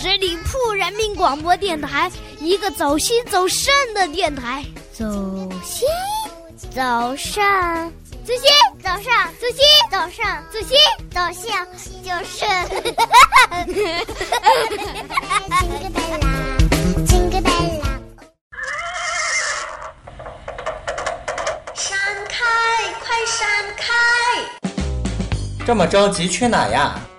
十里铺人民广播电台，一个走心走肾的电台。走心，走肾，走心，走上，走心，走上，走心，走向，就是。Jingle bell, jingle bell. 闪开，快闪开！这么着急去哪呀？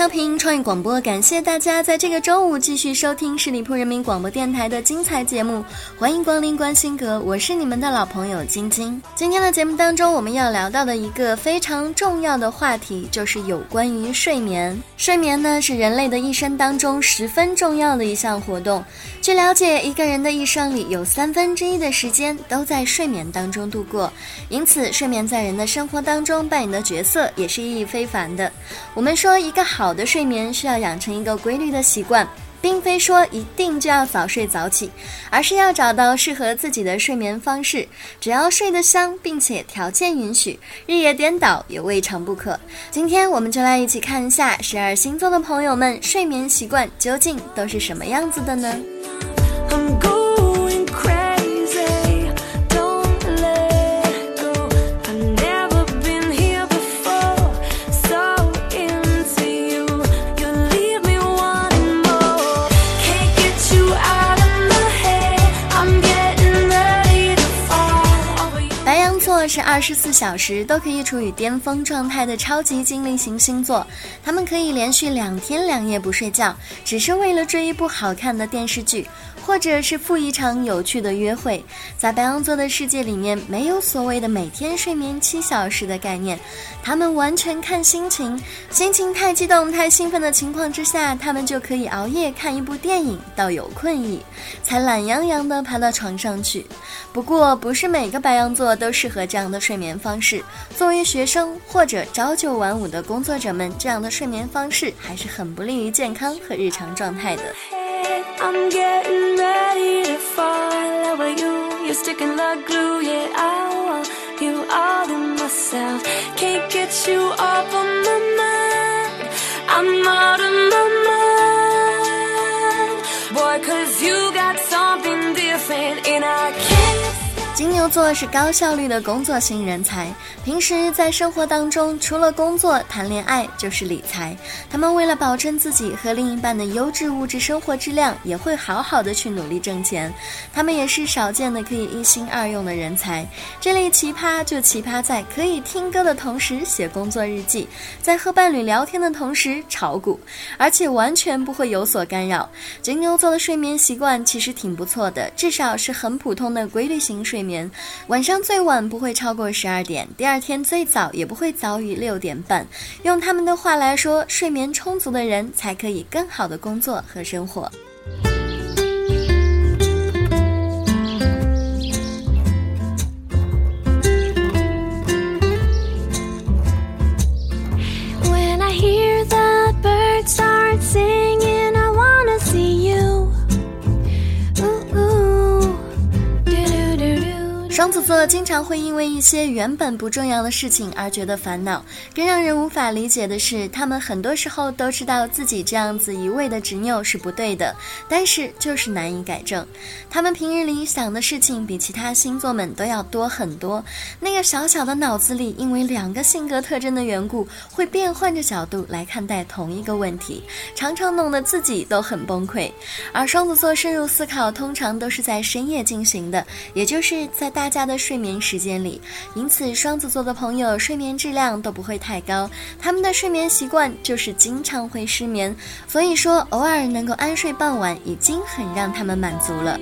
调频创意广播，感谢大家在这个周五继续收听十里铺人民广播电台的精彩节目，欢迎光临关心阁，我是你们的老朋友晶晶。今天的节目当中，我们要聊到的一个非常重要的话题，就是有关于睡眠。睡眠呢，是人类的一生当中十分重要的一项活动。据了解，一个人的一生里有三分之一的时间都在睡眠当中度过，因此睡眠在人的生活当中扮演的角色也是意义非凡的。我们说，一个好好的睡眠需要养成一个规律的习惯，并非说一定就要早睡早起，而是要找到适合自己的睡眠方式。只要睡得香，并且条件允许，日夜颠倒也未尝不可。今天我们就来一起看一下十二星座的朋友们睡眠习惯究竟都是什么样子的呢？白羊座是二十四小时都可以处于巅峰状态的超级精灵型星座，他们可以连续两天两夜不睡觉，只是为了追一部好看的电视剧，或者是赴一场有趣的约会。在白羊座的世界里面，没有所谓的每天睡眠七小时的概念，他们完全看心情，心情太激动、太兴奋的情况之下，他们就可以熬夜看一部电影到有困意，才懒洋洋地爬到床上去。不过，不是每个白羊座都适合这样的睡眠方式。作为学生或者朝九晚五的工作者们，这样的睡眠方式还是很不利于健康和日常状态的。I'm getting ready to fall over you. You're sticking like glue, yeah. I want you all to myself. Can't get you off of my mind. I'm out of my mind. Boy, cause you got something different, and I can't. 金牛座是高效率的工作型人才，平时在生活当中，除了工作、谈恋爱就是理财。他们为了保证自己和另一半的优质物质生活质量，也会好好的去努力挣钱。他们也是少见的可以一心二用的人才。这类奇葩就奇葩在可以听歌的同时写工作日记，在和伴侣聊天的同时炒股，而且完全不会有所干扰。金牛座的睡眠习惯其实挺不错的，至少是很普通的规律型睡眠。晚上最晚不会超过十二点，第二天最早也不会早于六点半。用他们的话来说，睡眠充足的人才可以更好的工作和生活。双子座经常会因为一些原本不重要的事情而觉得烦恼，更让人无法理解的是，他们很多时候都知道自己这样子一味的执拗是不对的，但是就是难以改正。他们平日里想的事情比其他星座们都要多很多，那个小小的脑子里，因为两个性格特征的缘故，会变换着角度来看待同一个问题，常常弄得自己都很崩溃。而双子座深入思考通常都是在深夜进行的，也就是在大家他的睡眠时间里，因此双子座的朋友睡眠质量都不会太高，他们的睡眠习惯就是经常会失眠，所以说偶尔能够安睡傍晚已经很让他们满足了。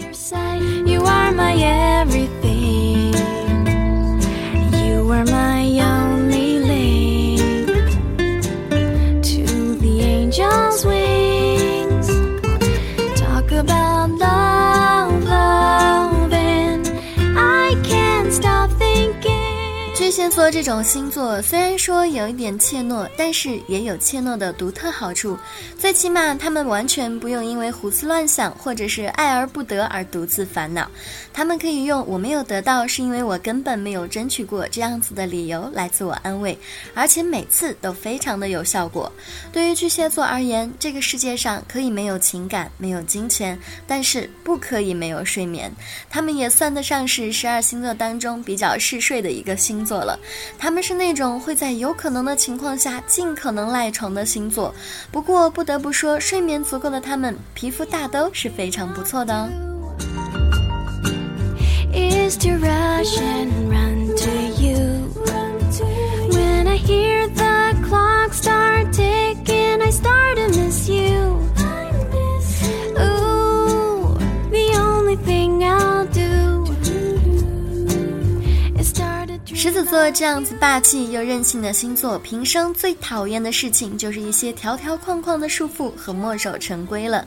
巨蟹座这种星座虽然说有一点怯懦，但是也有怯懦的独特好处。最起码他们完全不用因为胡思乱想或者是爱而不得而独自烦恼，他们可以用“我没有得到是因为我根本没有争取过”这样子的理由来自我安慰，而且每次都非常的有效果。对于巨蟹座而言，这个世界上可以没有情感，没有金钱，但是不可以没有睡眠。他们也算得上是十二星座当中比较嗜睡的一个星座了。他们是那种会在有可能的情况下尽可能赖床的星座。不过不得不说，睡眠足够的他们，皮肤大都是非常不错的哦。is to rush and run to you. When I hear the clocks 做这样子霸气又任性的星座，平生最讨厌的事情就是一些条条框框的束缚和墨守成规了。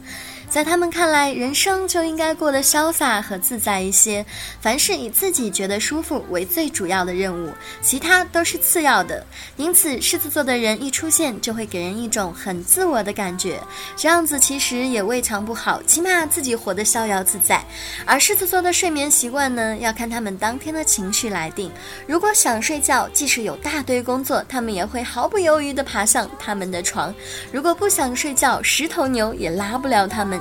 在他们看来，人生就应该过得潇洒和自在一些，凡事以自己觉得舒服为最主要的任务，其他都是次要的。因此，狮子座的人一出现，就会给人一种很自我的感觉，这样子其实也未尝不好，起码自己活得逍遥自在。而狮子座的睡眠习惯呢，要看他们当天的情绪来定。如果想睡觉，即使有大堆工作，他们也会毫不犹豫地爬上他们的床；如果不想睡觉，十头牛也拉不了他们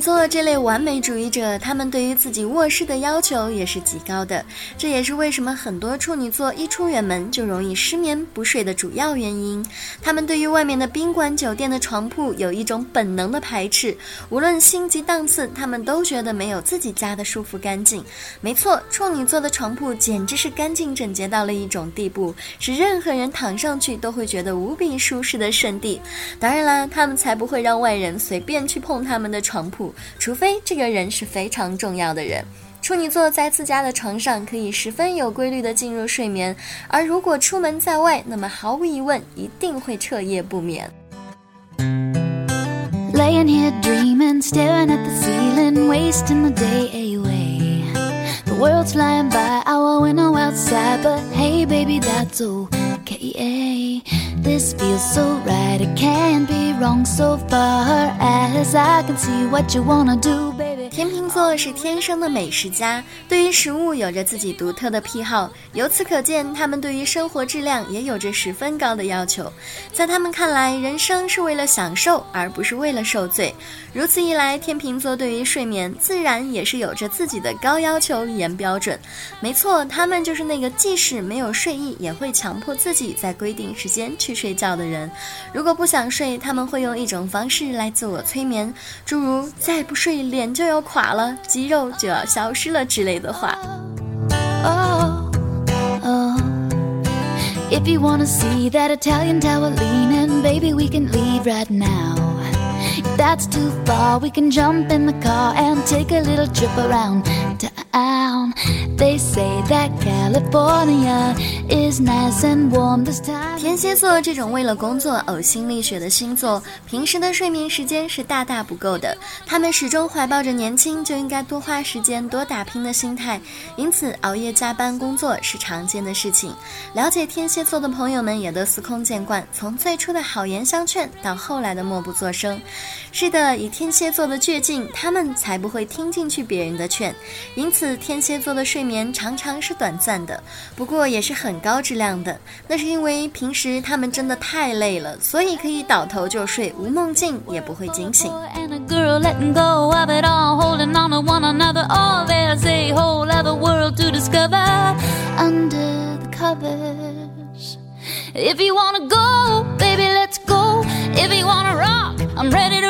处女座这类完美主义者，他们对于自己卧室的要求也是极高的，这也是为什么很多处女座一出远门就容易失眠不睡的主要原因。他们对于外面的宾馆、酒店的床铺有一种本能的排斥，无论星级档次，他们都觉得没有自己家的舒服干净。没错，处女座的床铺简直是干净整洁到了一种地步，是任何人躺上去都会觉得无比舒适的圣地。当然啦，他们才不会让外人随便去碰他们的床铺，除非这个人是非常重要的人。处女座在自家的床上可以十分有规律地进入睡眠，而如果出门在外，那么毫无疑问一定会彻夜不眠。Laying here dreaming, staring at the ceiling, wasting the day away. The world's flying by, our window outside, but hey, baby, that's okay. This feels so right, it can't be wrong so far as I can see what you wanna do, baby. 天秤座是天生的美食家，对于食物有着自己独特的癖好。由此可见，他们对于生活质量也有着十分高的要求。在他们看来，人生是为了享受，而不是为了受罪。如此一来，天秤座对于睡眠自然也是有着自己的高要求、严标准。没错，他们就是那个即使没有睡意，也会强迫自己在规定时间去睡觉的人。如果不想睡，他们会用一种方式来自我催眠，诸如“再不睡，脸就有要垮了，肌肉就要消失了”之类的话。 Oh, oh. If you wanna see that Italian tower leaning, baby, we can leave right now. If that's too far, we can jump in the car and take a little trip around Town. They say that California is nice and warm this time. 天蝎座这种为了工作呕心沥血的星座，平时的睡眠时间是大大不够的。他们始终怀抱着年轻就应该多花时间、多打拼的心态，因此熬夜加班工作是常见的事情。了解天蝎座的朋友们也都司空见惯，从最初的好言相劝到后来的默不作声。是的，以天蝎座的倔劲，他们才不会听进去别人的劝。因此。此天蝎座的睡眠常常是短暂的，不过也是很高质量的。那是因为平时他们真的太累了，所以可以倒头就睡，无梦境也不会惊醒。If you wanna go, baby, let's go. If you wanna rock, I'm ready to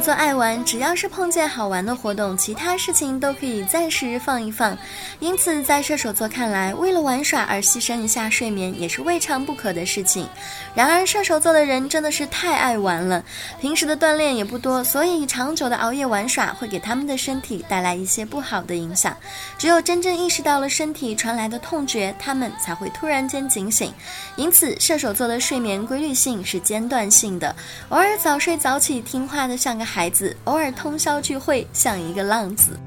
we can 射手座爱玩，只要是碰见好玩的活动，其他事情都可以暂时放一放。因此，在射手座看来，为了玩耍而牺牲一下睡眠也是未尝不可的事情。然而，射手座的人真的是太爱玩了，平时的锻炼也不多，所以长久的熬夜玩耍会给他们的身体带来一些不好的影响。只有真正意识到了身体传来的痛觉，他们才会突然间警醒。因此，射手座的睡眠规律性是间断性的，偶尔早睡早起，听话的像个孩子；偶尔通宵聚会，像一个浪子。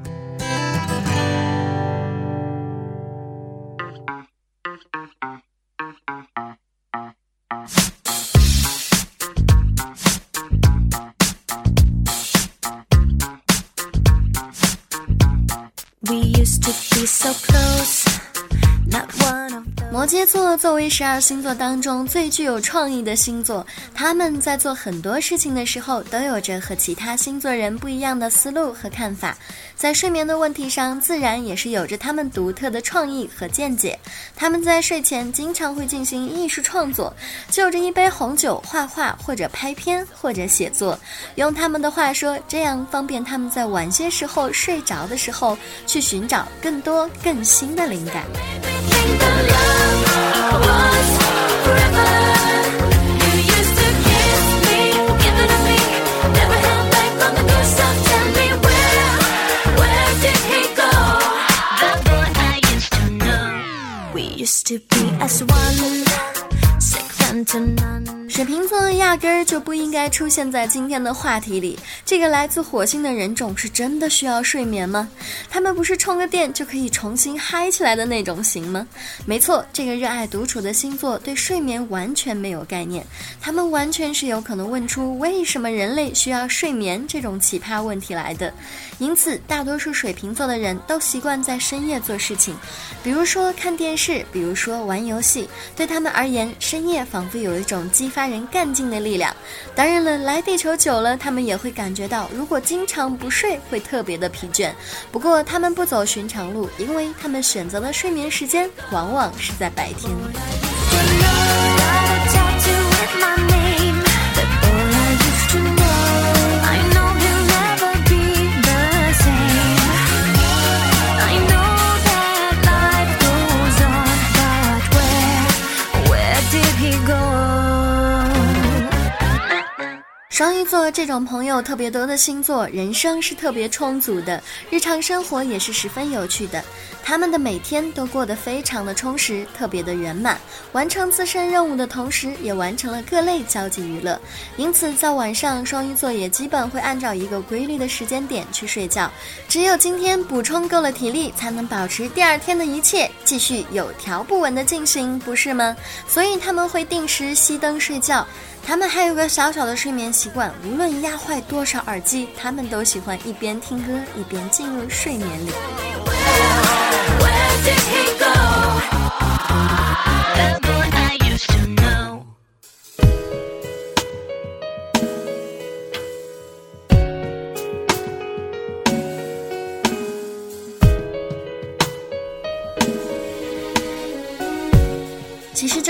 We used to be so close, not one. 摩羯座作为十二星座当中最具有创意的星座，他们在做很多事情的时候都有着和其他星座人不一样的思路和看法，在睡眠的问题上，自然也是有着他们独特的创意和见解。他们在睡前经常会进行艺术创作，就着一杯红酒画画，或者拍片，或者写作。用他们的话说，这样方便他们在晚些时候睡着的时候去寻找更多更新的灵感。To be as one, second to none. 水瓶座压根儿就不应该出现在今天的话题里。这个来自火星的人种是真的需要睡眠吗？他们不是充个电就可以重新嗨起来的那种型吗？没错，这个热爱独处的星座对睡眠完全没有概念，他们完全是有可能问出为什么人类需要睡眠这种奇葩问题来的。因此，大多数水瓶座的人都习惯在深夜做事情，比如说看电视，比如说玩游戏。对他们而言，深夜仿佛有一种激发人干劲的力量。当然了，来地球久了，他们也会感觉到，如果经常不睡，会特别的疲倦。不过，他们不走寻常路，因为他们选择的睡眠时间往往是在白天。双鱼座这种朋友特别多的星座，人生是特别充足的，日常生活也是十分有趣的。他们的每天都过得非常的充实，特别的圆满，完成自身任务的同时，也完成了各类交际娱乐。因此，在晚上，双鱼座也基本会按照一个规律的时间点去睡觉。只有今天补充够了体力，才能保持第二天的一切继续有条不紊的进行，不是吗？所以他们会定时熄灯睡觉。他们还有个小小的睡眠习惯，无论压坏多少耳机，他们都喜欢一边听歌一边进入睡眠里。Where, where did he go?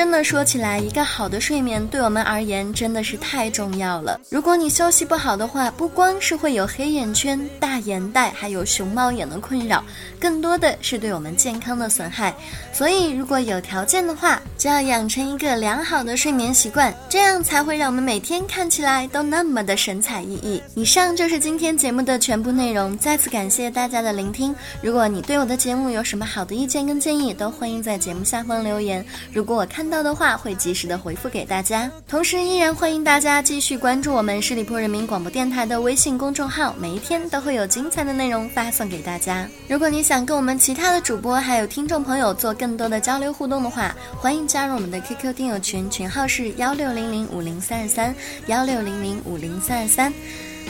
真的说起来，一个好的睡眠对我们而言真的是太重要了。如果你休息不好的话，不光是会有黑眼圈、大眼袋，还有熊猫眼的困扰，更多的是对我们健康的损害。所以，如果有条件的话，就要养成一个良好的睡眠习惯，这样才会让我们每天看起来都那么的神采奕奕。以上就是今天节目的全部内容，再次感谢大家的聆听。如果你对我的节目有什么好的意见跟建议，都欢迎在节目下方留言。如果我看到的话，会及时的回复给大家。同时，依然欢迎大家继续关注我们十里铺人民广播电台的微信公众号，每一天都会有精彩的内容发送给大家。如果你想跟我们其他的主播还有听众朋友做更多的交流互动的话，欢迎加入我们的 QQ 听友群，群号是幺六零零五零三二三幺六零零五零三二三。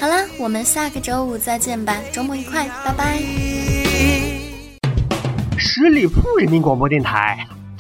好啦，我们下个周五再见吧，周末愉快，拜拜。十里铺人民广播电台，